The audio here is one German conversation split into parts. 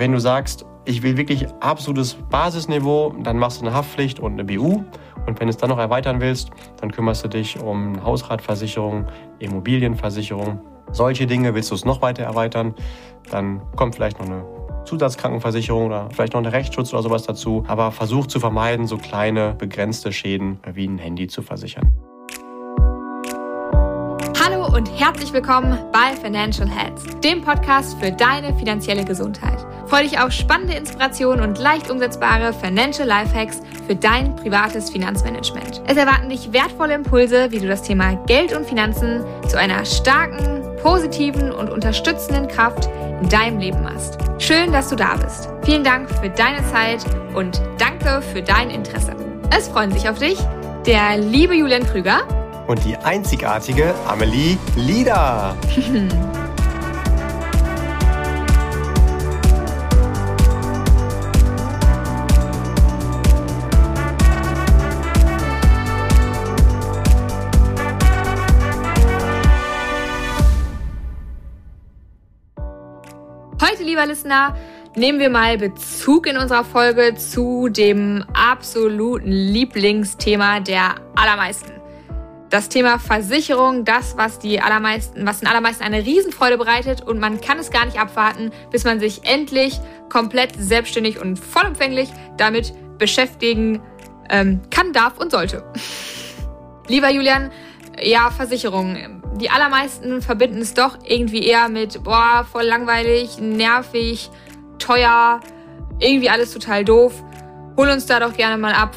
Wenn du sagst, ich will wirklich absolutes Basisniveau, dann machst du eine Haftpflicht und eine BU. Und wenn du es dann noch erweitern willst, dann kümmerst du dich um Hausratversicherung, Immobilienversicherung. Solche Dinge willst du es noch weiter erweitern, dann kommt vielleicht noch eine Zusatzkrankenversicherung oder vielleicht noch ein Rechtsschutz oder sowas dazu. Aber versuch zu vermeiden, so kleine begrenzte Schäden wie ein Handy zu versichern. Hallo und herzlich willkommen bei Financial Heads, dem Podcast für deine finanzielle Gesundheit. Freue dich auf spannende Inspirationen und leicht umsetzbare Financial Lifehacks für dein privates Finanzmanagement. Es erwarten dich wertvolle Impulse, wie du das Thema Geld und Finanzen zu einer starken, positiven und unterstützenden Kraft in deinem Leben machst. Schön, dass du da bist. Vielen Dank für deine Zeit und danke für dein Interesse. Es freuen sich auf dich der liebe Julian Krüger und die einzigartige Amelie Lieder. lieber Listener, nehmen wir mal Bezug in unserer Folge zu dem absoluten Lieblingsthema der allermeisten. Das Thema Versicherung, das, was die allermeisten, was den allermeisten eine Riesenfreude bereitet und man kann es gar nicht abwarten, bis man sich endlich komplett selbstständig und vollumfänglich damit beschäftigen ähm, kann, darf und sollte. Lieber Julian, ja, Versicherung. Die allermeisten verbinden es doch irgendwie eher mit, boah, voll langweilig, nervig, teuer, irgendwie alles total doof. Hol uns da doch gerne mal ab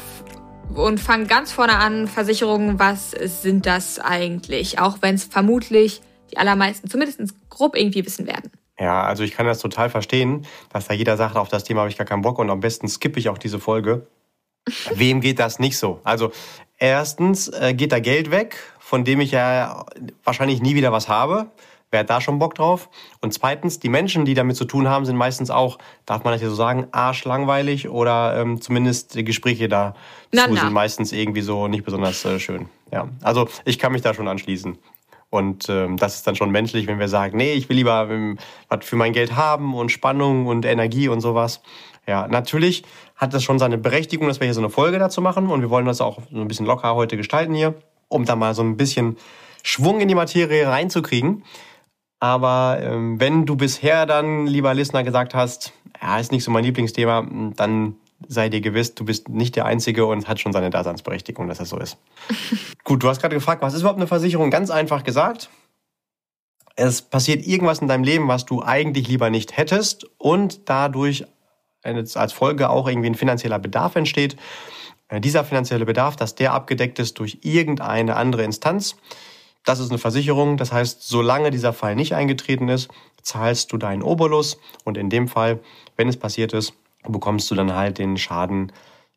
und fangen ganz vorne an. Versicherungen, was sind das eigentlich? Auch wenn es vermutlich die allermeisten zumindest grob irgendwie wissen werden. Ja, also ich kann das total verstehen, dass da jeder sagt, auf das Thema habe ich gar keinen Bock und am besten skippe ich auch diese Folge. Wem geht das nicht so? Also erstens äh, geht da Geld weg, von dem ich ja wahrscheinlich nie wieder was habe. Wer hat da schon Bock drauf? Und zweitens, die Menschen, die damit zu tun haben, sind meistens auch, darf man das ja so sagen, arschlangweilig oder ähm, zumindest die Gespräche da sind meistens irgendwie so nicht besonders äh, schön. Ja, also ich kann mich da schon anschließen. Und ähm, das ist dann schon menschlich, wenn wir sagen, nee, ich will lieber ähm, was für mein Geld haben und Spannung und Energie und sowas. Ja, natürlich hat das schon seine Berechtigung, dass wir hier so eine Folge dazu machen und wir wollen das auch so ein bisschen locker heute gestalten hier, um da mal so ein bisschen Schwung in die Materie reinzukriegen. Aber ähm, wenn du bisher dann, lieber Listener, gesagt hast, ja, ist nicht so mein Lieblingsthema, dann sei dir gewiss, du bist nicht der Einzige und hat schon seine Daseinsberechtigung, dass das so ist. Gut, du hast gerade gefragt, was ist überhaupt eine Versicherung? Ganz einfach gesagt. Es passiert irgendwas in deinem Leben, was du eigentlich lieber nicht hättest und dadurch als Folge auch irgendwie ein finanzieller Bedarf entsteht. Äh, dieser finanzielle Bedarf, dass der abgedeckt ist durch irgendeine andere Instanz, das ist eine Versicherung. Das heißt, solange dieser Fall nicht eingetreten ist, zahlst du deinen Obolus und in dem Fall, wenn es passiert ist, bekommst du dann halt den Schaden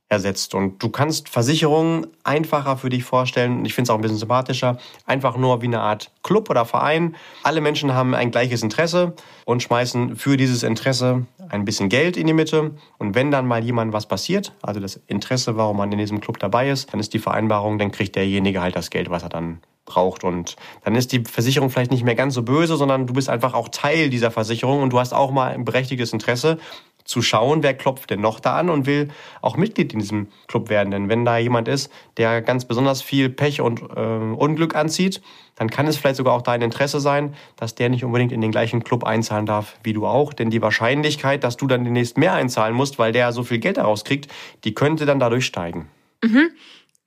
ersetzt. Und du kannst Versicherungen einfacher für dich vorstellen. Ich finde es auch ein bisschen sympathischer. Einfach nur wie eine Art Club oder Verein. Alle Menschen haben ein gleiches Interesse und schmeißen für dieses Interesse ein bisschen Geld in die Mitte. Und wenn dann mal jemand was passiert, also das Interesse, warum man in diesem Club dabei ist, dann ist die Vereinbarung, dann kriegt derjenige halt das Geld, was er dann braucht. Und dann ist die Versicherung vielleicht nicht mehr ganz so böse, sondern du bist einfach auch Teil dieser Versicherung und du hast auch mal ein berechtigtes Interesse zu schauen, wer klopft denn noch da an und will auch Mitglied in diesem Club werden. Denn wenn da jemand ist, der ganz besonders viel Pech und äh, Unglück anzieht, dann kann es vielleicht sogar auch dein Interesse sein, dass der nicht unbedingt in den gleichen Club einzahlen darf wie du auch. Denn die Wahrscheinlichkeit, dass du dann demnächst mehr einzahlen musst, weil der so viel Geld daraus kriegt, die könnte dann dadurch steigen. Mhm.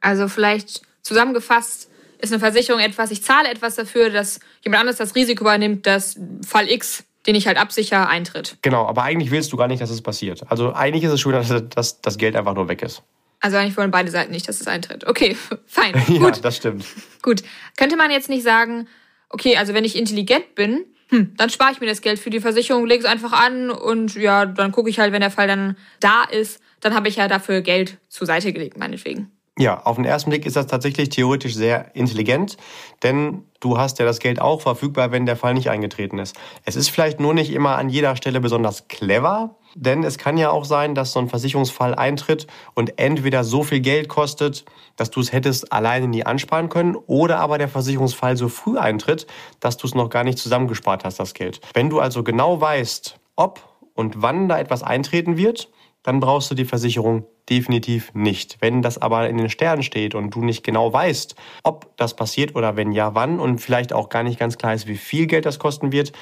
Also vielleicht zusammengefasst, ist eine Versicherung etwas, ich zahle etwas dafür, dass jemand anderes das Risiko übernimmt, dass Fall X, den ich halt absichere, eintritt. Genau, aber eigentlich willst du gar nicht, dass es passiert. Also eigentlich ist es schön, dass, dass das Geld einfach nur weg ist. Also eigentlich wollen beide Seiten nicht, dass es eintritt. Okay, fein. ja, gut. das stimmt. Gut. Könnte man jetzt nicht sagen, okay, also wenn ich intelligent bin, hm, dann spare ich mir das Geld für die Versicherung, lege es einfach an und ja, dann gucke ich halt, wenn der Fall dann da ist, dann habe ich ja dafür Geld zur Seite gelegt, meinetwegen. Ja, auf den ersten Blick ist das tatsächlich theoretisch sehr intelligent, denn du hast ja das Geld auch verfügbar, wenn der Fall nicht eingetreten ist. Es ist vielleicht nur nicht immer an jeder Stelle besonders clever, denn es kann ja auch sein, dass so ein Versicherungsfall eintritt und entweder so viel Geld kostet, dass du es hättest alleine nie ansparen können, oder aber der Versicherungsfall so früh eintritt, dass du es noch gar nicht zusammengespart hast, das Geld. Wenn du also genau weißt, ob und wann da etwas eintreten wird, dann brauchst du die Versicherung definitiv nicht. Wenn das aber in den Sternen steht und du nicht genau weißt, ob das passiert oder wenn ja, wann und vielleicht auch gar nicht ganz klar ist, wie viel Geld das kosten wird,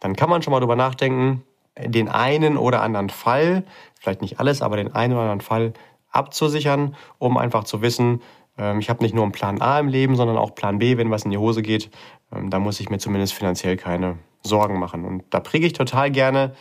dann kann man schon mal drüber nachdenken, den einen oder anderen Fall, vielleicht nicht alles, aber den einen oder anderen Fall abzusichern, um einfach zu wissen, ähm, ich habe nicht nur einen Plan A im Leben, sondern auch Plan B, wenn was in die Hose geht. Ähm, da muss ich mir zumindest finanziell keine Sorgen machen. Und da präge ich total gerne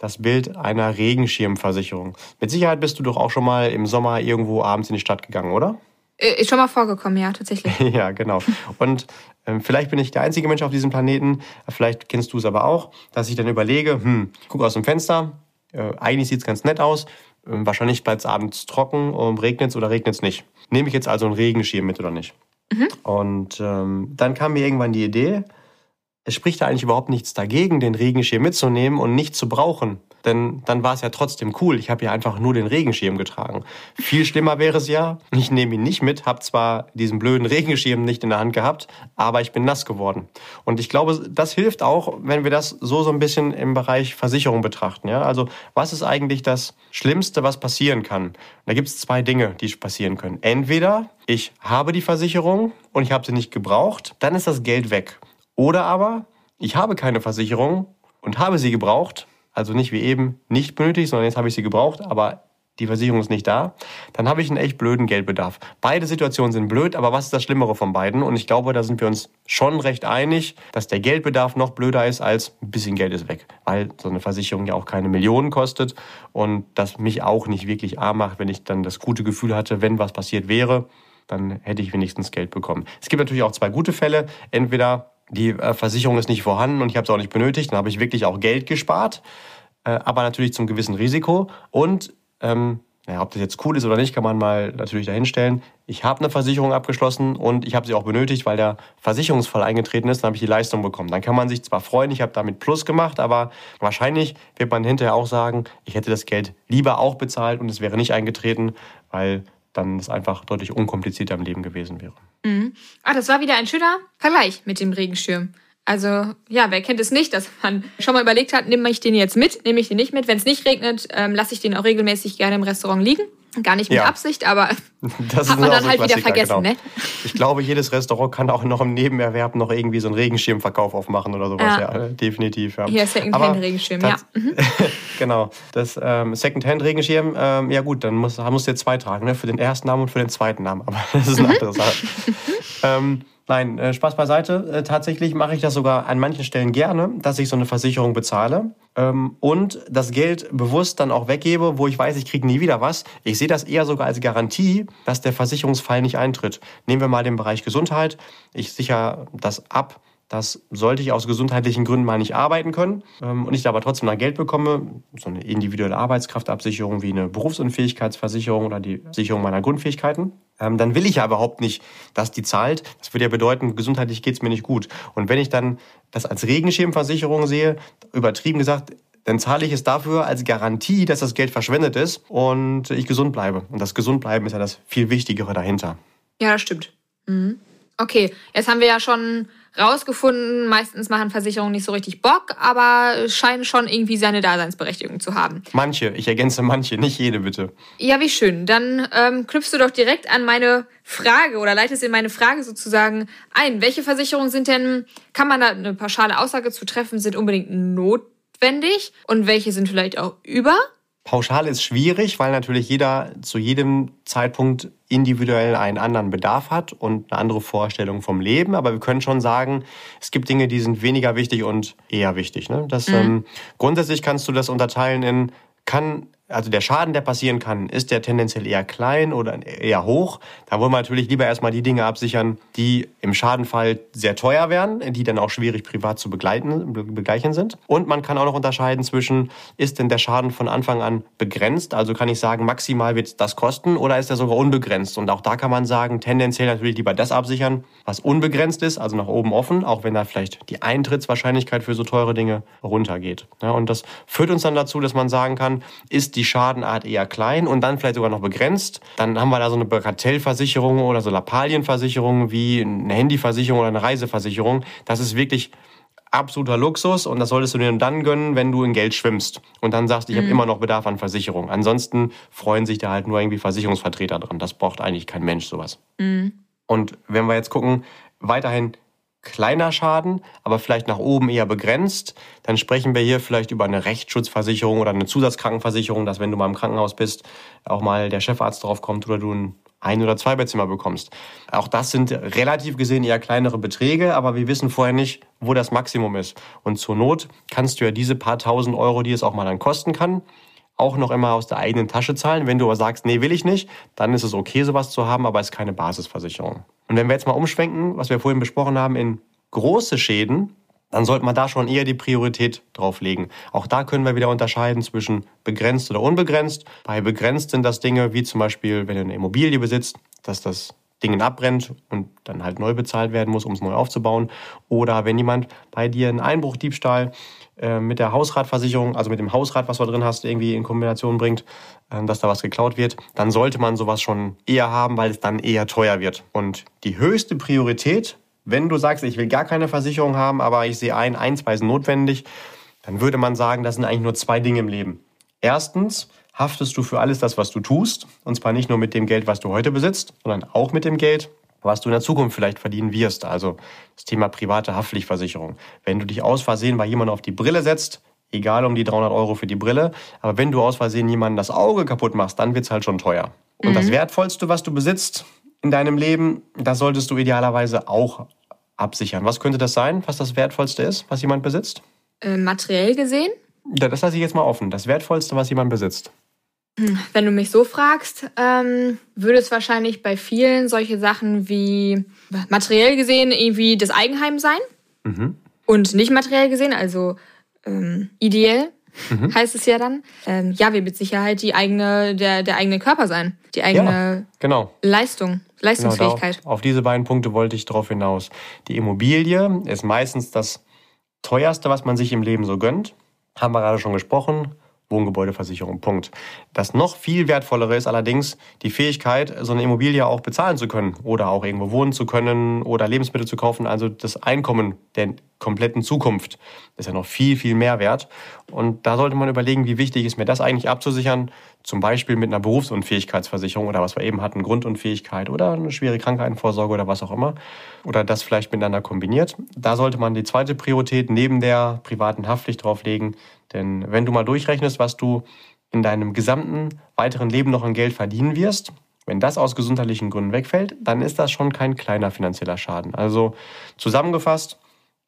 das Bild einer Regenschirmversicherung. Mit Sicherheit bist du doch auch schon mal im Sommer irgendwo abends in die Stadt gegangen, oder? Ist schon mal vorgekommen, ja, tatsächlich. ja, genau. Und ähm, vielleicht bin ich der einzige Mensch auf diesem Planeten, vielleicht kennst du es aber auch, dass ich dann überlege, hm, ich gucke aus dem Fenster, äh, eigentlich sieht es ganz nett aus, äh, wahrscheinlich bleibt es abends trocken, regnet es oder regnet es nicht. Nehme ich jetzt also einen Regenschirm mit oder nicht? Mhm. Und ähm, dann kam mir irgendwann die Idee, es spricht da eigentlich überhaupt nichts dagegen, den Regenschirm mitzunehmen und nicht zu brauchen. Denn dann war es ja trotzdem cool. Ich habe ja einfach nur den Regenschirm getragen. Viel schlimmer wäre es ja, ich nehme ihn nicht mit, habe zwar diesen blöden Regenschirm nicht in der Hand gehabt, aber ich bin nass geworden. Und ich glaube, das hilft auch, wenn wir das so so ein bisschen im Bereich Versicherung betrachten. Ja? Also was ist eigentlich das Schlimmste, was passieren kann? Da gibt es zwei Dinge, die passieren können. Entweder ich habe die Versicherung und ich habe sie nicht gebraucht, dann ist das Geld weg. Oder aber, ich habe keine Versicherung und habe sie gebraucht, also nicht wie eben nicht benötigt, sondern jetzt habe ich sie gebraucht, aber die Versicherung ist nicht da, dann habe ich einen echt blöden Geldbedarf. Beide Situationen sind blöd, aber was ist das Schlimmere von beiden? Und ich glaube, da sind wir uns schon recht einig, dass der Geldbedarf noch blöder ist als ein bisschen Geld ist weg, weil so eine Versicherung ja auch keine Millionen kostet und das mich auch nicht wirklich arm macht, wenn ich dann das gute Gefühl hatte, wenn was passiert wäre, dann hätte ich wenigstens Geld bekommen. Es gibt natürlich auch zwei gute Fälle. Entweder die äh, Versicherung ist nicht vorhanden und ich habe es auch nicht benötigt. Dann habe ich wirklich auch Geld gespart, äh, aber natürlich zum gewissen Risiko. Und ähm, ja, ob das jetzt cool ist oder nicht, kann man mal natürlich dahinstellen. Ich habe eine Versicherung abgeschlossen und ich habe sie auch benötigt, weil der Versicherungsfall eingetreten ist. Dann habe ich die Leistung bekommen. Dann kann man sich zwar freuen, ich habe damit Plus gemacht, aber wahrscheinlich wird man hinterher auch sagen, ich hätte das Geld lieber auch bezahlt und es wäre nicht eingetreten, weil dann es einfach deutlich unkomplizierter im Leben gewesen wäre. Mhm. Ah, das war wieder ein schöner Vergleich mit dem Regenschirm. Also ja, wer kennt es nicht, dass man schon mal überlegt hat, nehme ich den jetzt mit, nehme ich den nicht mit. Wenn es nicht regnet, ähm, lasse ich den auch regelmäßig gerne im Restaurant liegen. Gar nicht mit ja. Absicht, aber das hat man dann halt wieder vergessen, genau. ne? Ich glaube, jedes Restaurant kann auch noch im Nebenerwerb noch irgendwie so einen Regenschirmverkauf aufmachen oder sowas. Ja, ja definitiv. Ja. Hier Secondhand-Regenschirm, ja. Mhm. genau. Das ähm, Secondhand-Regenschirm, ähm, ja gut, dann musst, musst du jetzt zwei tragen, ne? Für den ersten Namen und für den zweiten Namen. Aber das ist eine mhm. andere Sache. ähm, Nein, äh, Spaß beiseite. Äh, tatsächlich mache ich das sogar an manchen Stellen gerne, dass ich so eine Versicherung bezahle ähm, und das Geld bewusst dann auch weggebe, wo ich weiß, ich kriege nie wieder was. Ich sehe das eher sogar als Garantie, dass der Versicherungsfall nicht eintritt. Nehmen wir mal den Bereich Gesundheit. Ich sichere das ab das sollte ich aus gesundheitlichen Gründen mal nicht arbeiten können ähm, und ich da aber trotzdem noch Geld bekomme, so eine individuelle Arbeitskraftabsicherung wie eine Berufsunfähigkeitsversicherung oder die Sicherung meiner Grundfähigkeiten, ähm, dann will ich ja überhaupt nicht, dass die zahlt. Das würde ja bedeuten, gesundheitlich geht es mir nicht gut. Und wenn ich dann das als Regenschirmversicherung sehe, übertrieben gesagt, dann zahle ich es dafür als Garantie, dass das Geld verschwendet ist und ich gesund bleibe. Und das Gesundbleiben ist ja das viel Wichtigere dahinter. Ja, das stimmt. Mhm. Okay, jetzt haben wir ja schon rausgefunden, meistens machen Versicherungen nicht so richtig Bock, aber scheinen schon irgendwie seine Daseinsberechtigung zu haben. Manche, ich ergänze manche, nicht jede bitte. Ja, wie schön. Dann ähm, knüpfst du doch direkt an meine Frage oder leitest in meine Frage sozusagen ein. Welche Versicherungen sind denn, kann man da eine pauschale Aussage zu treffen, sind unbedingt notwendig und welche sind vielleicht auch über? Pauschal ist schwierig, weil natürlich jeder zu jedem Zeitpunkt individuell einen anderen Bedarf hat und eine andere Vorstellung vom Leben. Aber wir können schon sagen, es gibt Dinge, die sind weniger wichtig und eher wichtig. Ne? Das, mhm. ähm, grundsätzlich kannst du das unterteilen in, kann also der Schaden, der passieren kann, ist der tendenziell eher klein oder eher hoch. Da wollen wir natürlich lieber erstmal die Dinge absichern, die im Schadenfall sehr teuer wären, die dann auch schwierig privat zu begleiten, begleichen sind. Und man kann auch noch unterscheiden zwischen, ist denn der Schaden von Anfang an begrenzt? Also kann ich sagen, maximal wird das kosten oder ist er sogar unbegrenzt? Und auch da kann man sagen, tendenziell natürlich lieber das absichern, was unbegrenzt ist, also nach oben offen, auch wenn da vielleicht die Eintrittswahrscheinlichkeit für so teure Dinge runtergeht. Ja, und das führt uns dann dazu, dass man sagen kann, ist die die Schadenart eher klein und dann vielleicht sogar noch begrenzt. Dann haben wir da so eine Bagatellversicherung oder so Lappalienversicherung wie eine Handyversicherung oder eine Reiseversicherung. Das ist wirklich absoluter Luxus und das solltest du dir dann gönnen, wenn du in Geld schwimmst und dann sagst, ich mhm. habe immer noch Bedarf an Versicherung. Ansonsten freuen sich da halt nur irgendwie Versicherungsvertreter dran. Das braucht eigentlich kein Mensch sowas. Mhm. Und wenn wir jetzt gucken, weiterhin kleiner Schaden, aber vielleicht nach oben eher begrenzt, dann sprechen wir hier vielleicht über eine Rechtsschutzversicherung oder eine Zusatzkrankenversicherung, dass wenn du mal im Krankenhaus bist, auch mal der Chefarzt drauf kommt oder du ein ein- oder zwei Bettzimmer bekommst. Auch das sind relativ gesehen eher kleinere Beträge, aber wir wissen vorher nicht, wo das Maximum ist. Und zur Not kannst du ja diese paar tausend Euro, die es auch mal dann kosten kann, auch noch immer aus der eigenen Tasche zahlen. Wenn du aber sagst, nee, will ich nicht, dann ist es okay, sowas zu haben, aber es ist keine Basisversicherung. Und wenn wir jetzt mal umschwenken, was wir vorhin besprochen haben, in große Schäden, dann sollte man da schon eher die Priorität drauf legen. Auch da können wir wieder unterscheiden zwischen begrenzt oder unbegrenzt. Bei begrenzt sind das Dinge wie zum Beispiel, wenn du eine Immobilie besitzt, dass das Ding abbrennt und dann halt neu bezahlt werden muss, um es neu aufzubauen. Oder wenn jemand bei dir einen Einbruchdiebstahl äh, mit der Hausratversicherung, also mit dem Hausrat, was du drin hast, irgendwie in Kombination bringt, äh, dass da was geklaut wird, dann sollte man sowas schon eher haben, weil es dann eher teuer wird. Und die höchste Priorität wenn du sagst, ich will gar keine Versicherung haben, aber ich sehe ein, ein, zwei sind notwendig, dann würde man sagen, das sind eigentlich nur zwei Dinge im Leben. Erstens haftest du für alles das, was du tust, und zwar nicht nur mit dem Geld, was du heute besitzt, sondern auch mit dem Geld, was du in der Zukunft vielleicht verdienen wirst. Also das Thema private Haftpflichtversicherung. Wenn du dich aus Versehen bei jemandem auf die Brille setzt, egal um die 300 Euro für die Brille, aber wenn du aus Versehen jemandem das Auge kaputt machst, dann wird's halt schon teuer. Und mhm. das Wertvollste, was du besitzt, in deinem Leben, das solltest du idealerweise auch absichern. Was könnte das sein, was das Wertvollste ist, was jemand besitzt? Äh, materiell gesehen? Das lasse ich jetzt mal offen. Das Wertvollste, was jemand besitzt. Wenn du mich so fragst, ähm, würde es wahrscheinlich bei vielen solche Sachen wie materiell gesehen irgendwie das Eigenheim sein. Mhm. Und nicht materiell gesehen, also ähm, ideell mhm. heißt es ja dann. Ähm, ja, wie mit Sicherheit die eigene, der, der eigene Körper sein. Die eigene ja, genau. Leistung, Leistungsfähigkeit. Genau, auf diese beiden Punkte wollte ich darauf hinaus. Die Immobilie ist meistens das teuerste, was man sich im Leben so gönnt. Haben wir gerade schon gesprochen. Wohngebäudeversicherung. Punkt. Das noch viel wertvollere ist allerdings die Fähigkeit, so eine Immobilie auch bezahlen zu können oder auch irgendwo wohnen zu können oder Lebensmittel zu kaufen. Also das Einkommen der kompletten Zukunft ist ja noch viel, viel mehr wert. Und da sollte man überlegen, wie wichtig ist mir das eigentlich abzusichern, zum Beispiel mit einer Berufsunfähigkeitsversicherung oder was wir eben hatten, Grundunfähigkeit oder eine schwere Krankheitenvorsorge oder was auch immer. Oder das vielleicht miteinander kombiniert. Da sollte man die zweite Priorität neben der privaten Haftpflicht drauflegen, denn wenn du mal durchrechnest, was du in deinem gesamten weiteren Leben noch an Geld verdienen wirst, wenn das aus gesundheitlichen Gründen wegfällt, dann ist das schon kein kleiner finanzieller Schaden. Also zusammengefasst,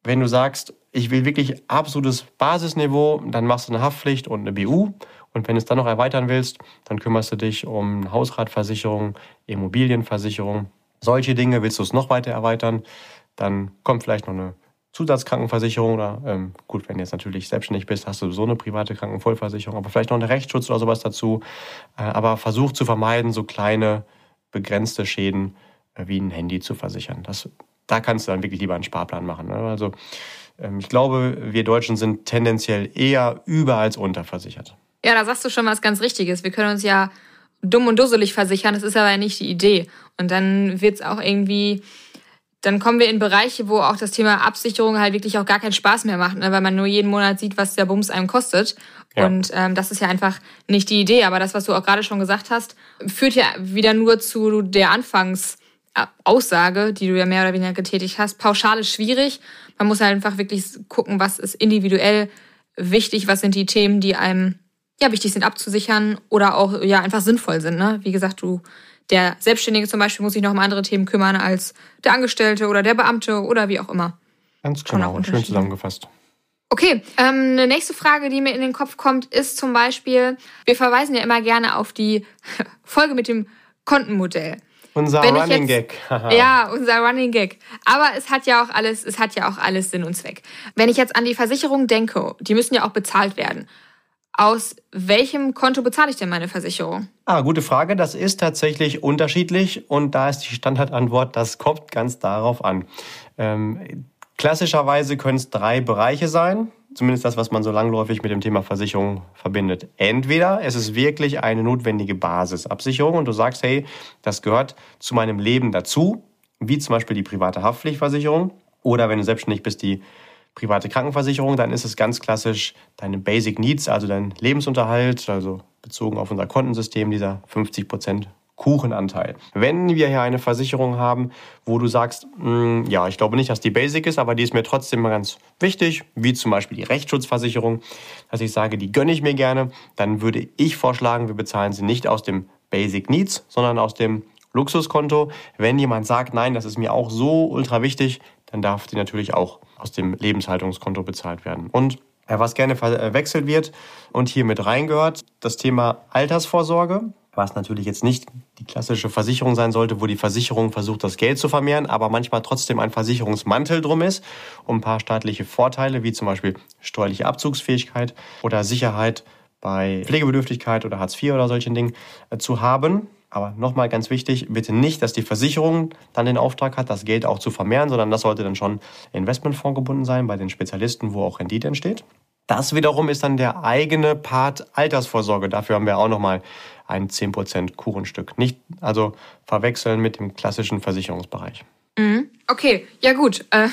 wenn du sagst, ich will wirklich absolutes Basisniveau, dann machst du eine Haftpflicht und eine BU. Und wenn du es dann noch erweitern willst, dann kümmerst du dich um Hausratversicherung, Immobilienversicherung. Solche Dinge willst du es noch weiter erweitern, dann kommt vielleicht noch eine Zusatzkrankenversicherung oder ähm, gut, wenn du jetzt natürlich selbstständig bist, hast du so eine private Krankenvollversicherung, aber vielleicht noch einen Rechtsschutz oder sowas dazu. Äh, aber versuch zu vermeiden, so kleine begrenzte Schäden äh, wie ein Handy zu versichern. Das, da kannst du dann wirklich lieber einen Sparplan machen. Ne? Also ähm, ich glaube, wir Deutschen sind tendenziell eher über als unterversichert. Ja, da sagst du schon was ganz Richtiges. Wir können uns ja dumm und dusselig versichern, das ist aber ja nicht die Idee. Und dann wird es auch irgendwie dann kommen wir in Bereiche, wo auch das Thema Absicherung halt wirklich auch gar keinen Spaß mehr macht, ne? weil man nur jeden Monat sieht, was der Bums einem kostet. Ja. Und ähm, das ist ja einfach nicht die Idee. Aber das, was du auch gerade schon gesagt hast, führt ja wieder nur zu der Anfangsaussage, die du ja mehr oder weniger getätigt hast. Pauschal ist schwierig. Man muss halt einfach wirklich gucken, was ist individuell wichtig, was sind die Themen, die einem ja wichtig sind abzusichern oder auch ja einfach sinnvoll sind. Ne? Wie gesagt, du der Selbstständige zum Beispiel muss sich noch um andere Themen kümmern als der Angestellte oder der Beamte oder wie auch immer. Ganz genau, schön zusammengefasst. Okay, ähm, eine nächste Frage, die mir in den Kopf kommt, ist zum Beispiel, wir verweisen ja immer gerne auf die Folge mit dem Kontenmodell. Unser Wenn Running jetzt, Gag. ja, unser Running Gag. Aber es hat ja auch alles, es hat ja auch alles Sinn und Zweck. Wenn ich jetzt an die Versicherung denke, die müssen ja auch bezahlt werden aus welchem Konto bezahle ich denn meine Versicherung? Ah, gute Frage. Das ist tatsächlich unterschiedlich und da ist die Standardantwort, das kommt ganz darauf an. Ähm, klassischerweise können es drei Bereiche sein, zumindest das, was man so langläufig mit dem Thema Versicherung verbindet. Entweder es ist wirklich eine notwendige Basisabsicherung und du sagst, hey, das gehört zu meinem Leben dazu, wie zum Beispiel die private Haftpflichtversicherung oder wenn du selbstständig bist, die private Krankenversicherung, dann ist es ganz klassisch deine Basic Needs, also dein Lebensunterhalt, also bezogen auf unser Kontensystem, dieser 50 Prozent Kuchenanteil. Wenn wir hier eine Versicherung haben, wo du sagst, mh, hm, ja, ich glaube nicht, dass die Basic ist, aber die ist mir trotzdem ganz wichtig, wie zum Beispiel die Rechtsschutzversicherung, dass ich sage, die gönne ich mir gerne, dann würde ich vorschlagen, wir bezahlen sie nicht aus dem Basic Needs, sondern aus dem Luxuskonto. Wenn jemand sagt, nein, das ist mir auch so ultra wichtig, dann darf die natürlich auch aus dem Lebenshaltungskonto bezahlt werden. Und was gerne verwechselt wird und hier mit reingehört, das Thema Altersvorsorge, was natürlich jetzt nicht die klassische Versicherung sein sollte, wo die Versicherung versucht, das Geld zu vermehren, aber manchmal trotzdem ein Versicherungsmantel drum ist, um ein paar staatliche Vorteile, wie zum Beispiel steuerliche Abzugsfähigkeit oder Sicherheit bei Pflegebedürftigkeit oder Hartz IV oder solchen Dingen äh, zu haben. Aber nochmal ganz wichtig, bitte nicht, dass die Versicherung dann den Auftrag hat, das Geld auch zu vermehren, sondern das sollte dann schon Investmentfonds gebunden sein bei den Spezialisten, wo auch Rendite entsteht. Das wiederum ist dann der eigene Part Altersvorsorge. Dafür haben wir auch nochmal ein 10% Kuchenstück. Nicht also verwechseln mit dem klassischen Versicherungsbereich. Mhm. Okay, ja gut. Ähm,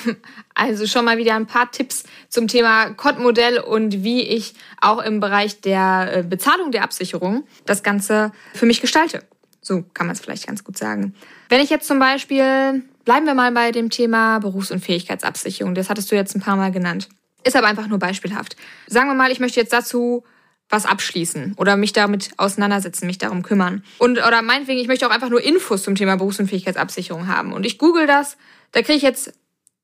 also schon mal wieder ein paar Tipps zum Thema Kontenmodell und wie ich auch im Bereich der äh, Bezahlung der Absicherung das Ganze für mich gestalte. So kann man es vielleicht ganz gut sagen. Wenn ich jetzt zum Beispiel, bleiben wir mal bei dem Thema Berufs- und Fähigkeitsabsicherung, das hattest du jetzt ein paar Mal genannt. Ist aber einfach nur beispielhaft. Sagen wir mal, ich möchte jetzt dazu was abschließen oder mich damit auseinandersetzen, mich darum kümmern. Und oder meinetwegen, ich möchte auch einfach nur Infos zum Thema Berufs- und Fähigkeitsabsicherung haben. Und ich google das, da kriege ich jetzt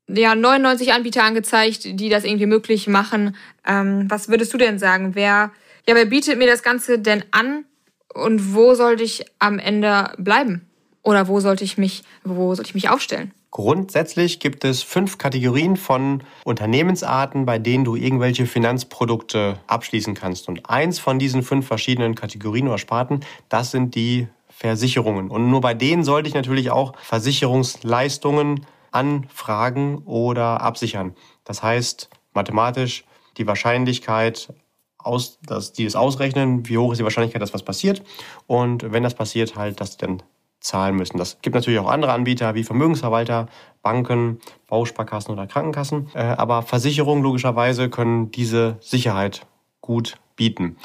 ja 99 Anbieter angezeigt, die das irgendwie möglich machen. Ähm, was würdest du denn sagen? Wer ja, wer bietet mir das Ganze denn an und wo sollte ich am Ende bleiben? Oder wo sollte ich mich, wo sollte ich mich aufstellen? Grundsätzlich gibt es fünf Kategorien von Unternehmensarten, bei denen du irgendwelche Finanzprodukte abschließen kannst. Und eins von diesen fünf verschiedenen Kategorien oder Sparten, das sind die Versicherungen. Und nur bei denen sollte ich natürlich auch Versicherungsleistungen anfragen oder absichern. Das heißt, mathematisch die Wahrscheinlichkeit aus, dass die es ausrechnen, wie hoch ist die Wahrscheinlichkeit, dass was passiert. Und wenn das passiert, halt, dass die dann zahlen müssen. Das gibt natürlich auch andere Anbieter wie Vermögensverwalter, Banken, Bausparkassen oder Krankenkassen. Äh, aber Versicherungen logischerweise können diese Sicherheit gut bieten.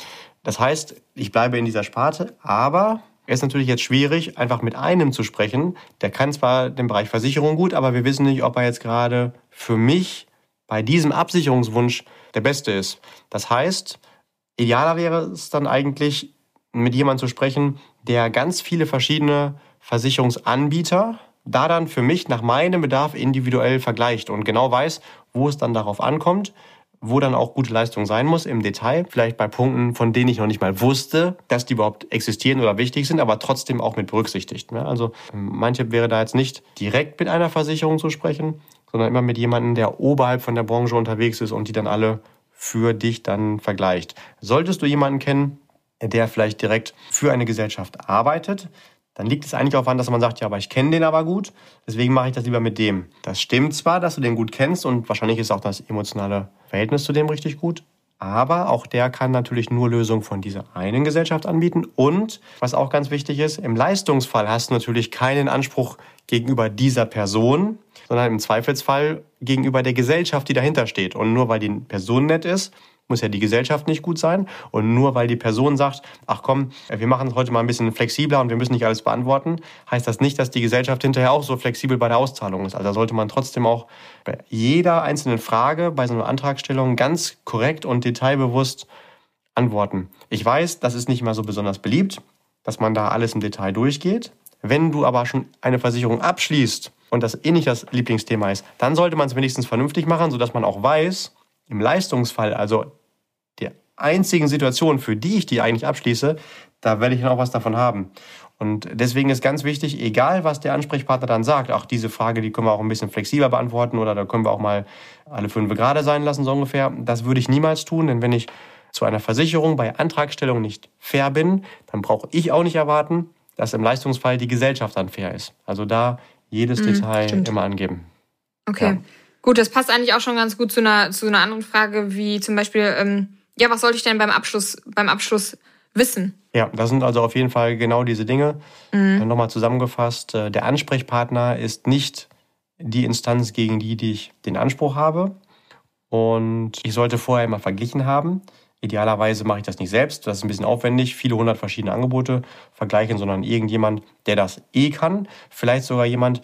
Das heißt, ich bleibe in dieser Sparte, aber es ist natürlich jetzt schwierig, einfach mit einem zu sprechen. Der kann zwar den Bereich Versicherung gut, aber wir wissen nicht, ob er jetzt gerade für mich bei diesem Absicherungswunsch der beste ist. Das heißt, Idealer wäre es dann eigentlich, mit jemandem zu sprechen, der ganz viele verschiedene Versicherungsanbieter da dann für mich nach meinem Bedarf individuell vergleicht und genau weiß, wo es dann darauf ankommt, wo dann auch gute Leistung sein muss im Detail, vielleicht bei Punkten, von denen ich noch nicht mal wusste, dass die überhaupt existieren oder wichtig sind, aber trotzdem auch mit berücksichtigt. Also mein Tipp wäre da jetzt nicht direkt mit einer Versicherung zu sprechen, sondern immer mit jemandem, der oberhalb von der Branche unterwegs ist und die dann alle für dich dann vergleicht. Solltest du jemanden kennen, der vielleicht direkt für eine Gesellschaft arbeitet, dann liegt es eigentlich auch an, dass man sagt, ja, aber ich kenne den aber gut, deswegen mache ich das lieber mit dem. Das stimmt zwar, dass du den gut kennst und wahrscheinlich ist auch das emotionale Verhältnis zu dem richtig gut, aber auch der kann natürlich nur Lösungen von dieser einen Gesellschaft anbieten. Und was auch ganz wichtig ist, im Leistungsfall hast du natürlich keinen Anspruch gegenüber dieser Person, sondern im Zweifelsfall gegenüber der Gesellschaft, die dahinter steht. Und nur weil die Person nett ist, muss ja die Gesellschaft nicht gut sein. Und nur weil die Person sagt, ach komm, wir machen es heute mal ein bisschen flexibler und wir müssen nicht alles beantworten, heißt das nicht, dass die Gesellschaft hinterher auch so flexibel bei der Auszahlung ist. Also da sollte man trotzdem auch bei jeder einzelnen Frage, bei so einer Antragstellung ganz korrekt und detailbewusst antworten. Ich weiß, das ist nicht immer so besonders beliebt, dass man da alles im Detail durchgeht. Wenn du aber schon eine Versicherung abschließt und das eh nicht das Lieblingsthema ist, dann sollte man es wenigstens vernünftig machen, sodass man auch weiß, im Leistungsfall, also der einzigen Situation, für die ich die eigentlich abschließe, da werde ich dann auch was davon haben. Und deswegen ist ganz wichtig, egal was der Ansprechpartner dann sagt, auch diese Frage, die können wir auch ein bisschen flexibler beantworten oder da können wir auch mal alle fünf gerade sein lassen, so ungefähr. Das würde ich niemals tun, denn wenn ich zu einer Versicherung bei Antragstellung nicht fair bin, dann brauche ich auch nicht erwarten, dass im Leistungsfall die Gesellschaft dann fair ist. Also da jedes mhm, Detail stimmt. immer angeben. Okay. Ja. Gut, das passt eigentlich auch schon ganz gut zu einer, zu einer anderen Frage, wie zum Beispiel, ähm, ja, was sollte ich denn beim Abschluss, beim Abschluss wissen? Ja, das sind also auf jeden Fall genau diese Dinge. Mhm. Nochmal zusammengefasst, äh, der Ansprechpartner ist nicht die Instanz, gegen die, die ich den Anspruch habe. Und ich sollte vorher immer verglichen haben. Idealerweise mache ich das nicht selbst, das ist ein bisschen aufwendig, viele hundert verschiedene Angebote vergleichen, sondern irgendjemand, der das eh kann. Vielleicht sogar jemand,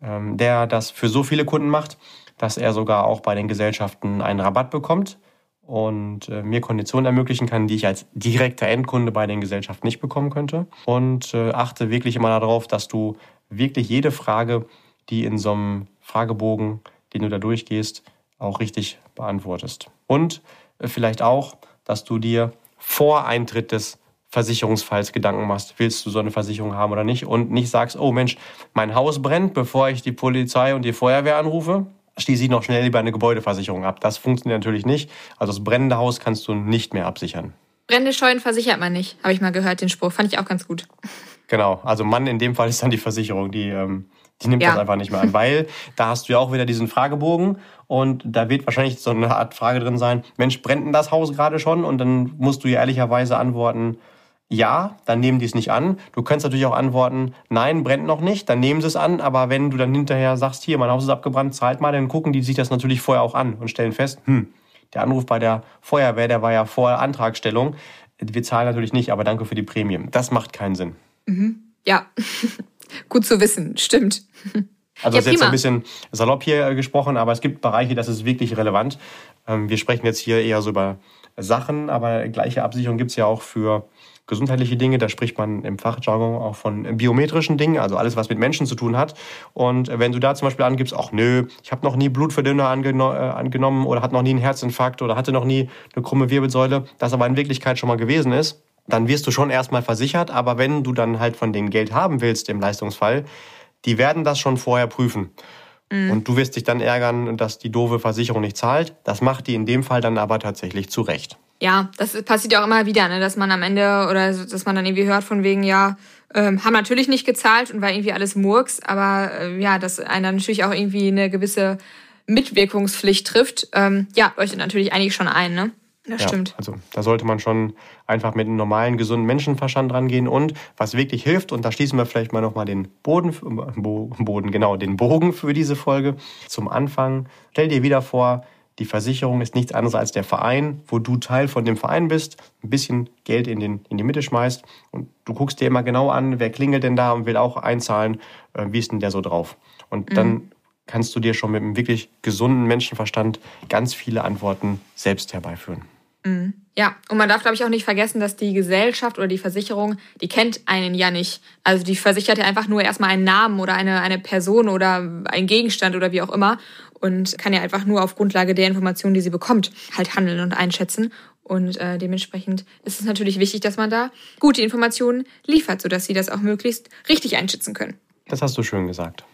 ähm, der das für so viele Kunden macht, dass er sogar auch bei den Gesellschaften einen Rabatt bekommt und äh, mir Konditionen ermöglichen kann, die ich als direkter Endkunde bei den Gesellschaften nicht bekommen könnte. Und äh, achte wirklich immer darauf, dass du wirklich jede Frage, die in so einem Fragebogen, den du da durchgehst, auch richtig beantwortest. Und äh, vielleicht auch, dass du dir vor Eintritt des Versicherungsfalls Gedanken machst, willst du so eine Versicherung haben oder nicht und nicht sagst, oh Mensch, mein Haus brennt, bevor ich die Polizei und die Feuerwehr anrufe, schließe ich noch schnell lieber eine Gebäudeversicherung ab. Das funktioniert natürlich nicht. Also das brennende Haus kannst du nicht mehr absichern. Brände Scheunen versichert man nicht, habe ich mal gehört, den Spruch. Fand ich auch ganz gut. Genau, also Mann in dem Fall ist dann die Versicherung, die, ähm, die nimmt ja. das einfach nicht mehr an, weil da hast du ja auch wieder diesen Fragebogen und da wird wahrscheinlich so eine Art Frage drin sein, Mensch, brennt denn das Haus gerade schon? Und dann musst du ja ehrlicherweise antworten, ja, dann nehmen die es nicht an. Du kannst natürlich auch antworten, nein, brennt noch nicht, dann nehmen sie es an. Aber wenn du dann hinterher sagst, hier, mein Haus ist abgebrannt, zahlt mal, dann gucken die sich das natürlich vorher auch an und stellen fest, hm, der Anruf bei der Feuerwehr, der war ja vor Antragstellung. Wir zahlen natürlich nicht, aber danke für die Prämie. Das macht keinen Sinn. Mhm. Ja, gut zu wissen, stimmt. Also ja, ist jetzt ein bisschen salopp hier äh, gesprochen, aber es gibt Bereiche, das ist wirklich relevant. Ähm, wir sprechen jetzt hier eher so über Sachen, aber gleiche Absicherung gibt es ja auch für gesundheitliche Dinge. Da spricht man im Fachjargon auch von biometrischen Dingen, also alles, was mit Menschen zu tun hat. Und wenn du da zum Beispiel angibst, ach nö, ich habe noch nie Blutverdünner angeno äh, angenommen oder hatte noch nie einen Herzinfarkt oder hatte noch nie eine krumme Wirbelsäule, das aber in Wirklichkeit schon mal gewesen ist, dann wirst du schon erstmal versichert. Aber wenn du dann halt von denen Geld haben willst im Leistungsfall, die werden das schon vorher prüfen. Mhm. Und du wirst dich dann ärgern, dass die doofe Versicherung nicht zahlt. Das macht die in dem Fall dann aber tatsächlich zurecht ja, das passiert ja auch immer wieder, ne, dass man am Ende oder dass man dann irgendwie hört von wegen, ja, ähm, haben natürlich nicht gezahlt und war irgendwie alles Murks, aber äh, ja, dass einer natürlich auch irgendwie eine gewisse Mitwirkungspflicht trifft, ähm, ja, leuchtet natürlich eigentlich schon ein, ne? Das ja, stimmt. Also da sollte man schon einfach mit einem normalen, gesunden Menschenverstand rangehen. Und was wirklich hilft, und da schließen wir vielleicht mal nochmal den Boden, Boden, genau, den Bogen für diese Folge. Zum Anfang, stell dir wieder vor, die Versicherung ist nichts anderes als der Verein, wo du Teil von dem Verein bist, ein bisschen Geld in, den, in die Mitte schmeißt und du guckst dir immer genau an, wer klingelt denn da und will auch einzahlen, äh, wie ist denn der so drauf. Und mhm. dann kannst du dir schon mit einem wirklich gesunden Menschenverstand ganz viele Antworten selbst herbeiführen. Mhm. Ja, und man darf, glaube ich, auch nicht vergessen, dass die Gesellschaft oder die Versicherung, die kennt einen ja nicht. Also die versichert ja einfach nur erstmal einen Namen oder eine, eine Person oder einen Gegenstand oder wie auch immer und kann ja einfach nur auf Grundlage der Informationen, die sie bekommt, halt handeln und einschätzen. Und äh, dementsprechend ist es natürlich wichtig, dass man da gute Informationen liefert, sodass sie das auch möglichst richtig einschätzen können. Das hast du schön gesagt.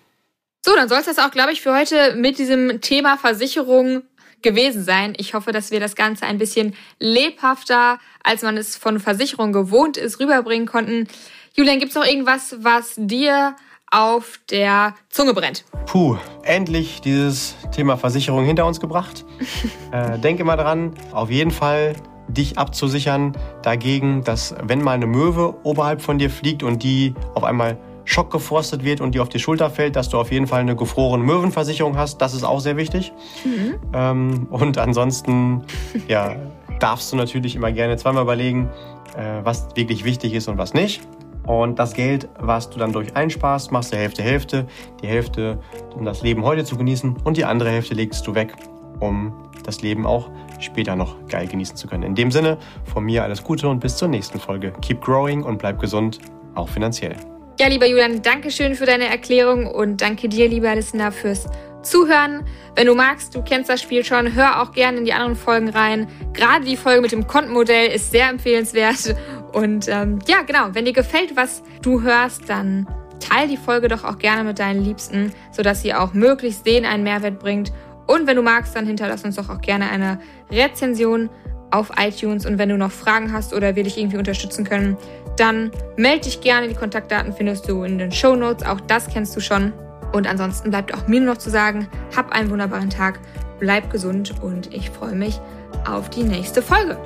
So, dann soll es das auch, glaube ich, für heute mit diesem Thema Versicherung gewesen sein. Ich hoffe, dass wir das Ganze ein bisschen lebhafter, als man es von Versicherung gewohnt ist, rüberbringen konnten. Julian, gibt es noch irgendwas, was dir auf der Zunge brennt. Puh, endlich dieses Thema Versicherung hinter uns gebracht. äh, denk immer dran, auf jeden Fall dich abzusichern dagegen, dass wenn mal eine Möwe oberhalb von dir fliegt und die auf einmal schockgeforstet wird und die auf die Schulter fällt, dass du auf jeden Fall eine gefrorene Möwenversicherung hast. Das ist auch sehr wichtig. Mhm. Ähm, und ansonsten, ja, darfst du natürlich immer gerne zweimal überlegen, äh, was wirklich wichtig ist und was nicht. Und das Geld, was du dann durch einsparst, machst du Hälfte, Hälfte. Die Hälfte, um das Leben heute zu genießen. Und die andere Hälfte legst du weg, um das Leben auch später noch geil genießen zu können. In dem Sinne, von mir alles Gute und bis zur nächsten Folge. Keep growing und bleib gesund, auch finanziell. Ja, lieber Julian, danke schön für deine Erklärung und danke dir, lieber Listener, fürs Zuhören. Wenn du magst, du kennst das Spiel schon, hör auch gerne in die anderen Folgen rein. Gerade die Folge mit dem Kontenmodell ist sehr empfehlenswert und ähm, ja, genau, wenn dir gefällt, was du hörst, dann teile die Folge doch auch gerne mit deinen Liebsten, sodass sie auch möglichst denen einen Mehrwert bringt. Und wenn du magst, dann hinterlass uns doch auch gerne eine Rezension auf iTunes. Und wenn du noch Fragen hast oder wir dich irgendwie unterstützen können, dann melde dich gerne. Die Kontaktdaten findest du in den Show Notes. Auch das kennst du schon. Und ansonsten bleibt auch mir nur noch zu sagen, hab einen wunderbaren Tag, bleib gesund und ich freue mich auf die nächste Folge.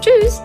Tschüss!